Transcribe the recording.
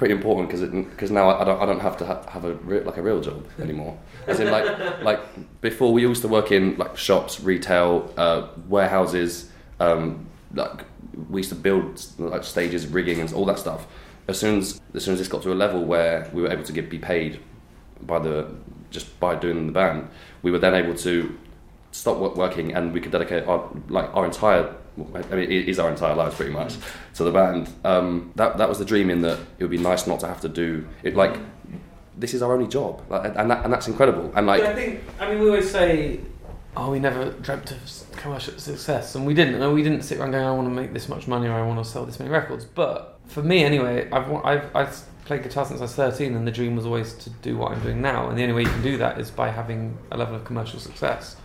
pretty important because because now I don't I don't have to ha- have a re- like a real job anymore. As in like like before we used to work in like shops, retail, uh, warehouses. Um, like we used to build like stages, rigging, and all that stuff. As soon as as soon as this got to a level where we were able to get be paid by the just by doing the band, we were then able to stop working and we could dedicate our like our entire I mean it is our entire lives pretty much So the band. Um, that that was the dream in that it would be nice not to have to do it like this is our only job like, and that, and that's incredible and like But I think, I mean, we always say, oh, we never dreamt of commercial success, and we didn't. No, we didn't sit around going, I want to make this much money or I want to sell this many records. But for me, anyway, I've I've, I've played guitar since I was 13, and the dream was always to do what I'm doing now. And the only way you can do that is by having a level of commercial success.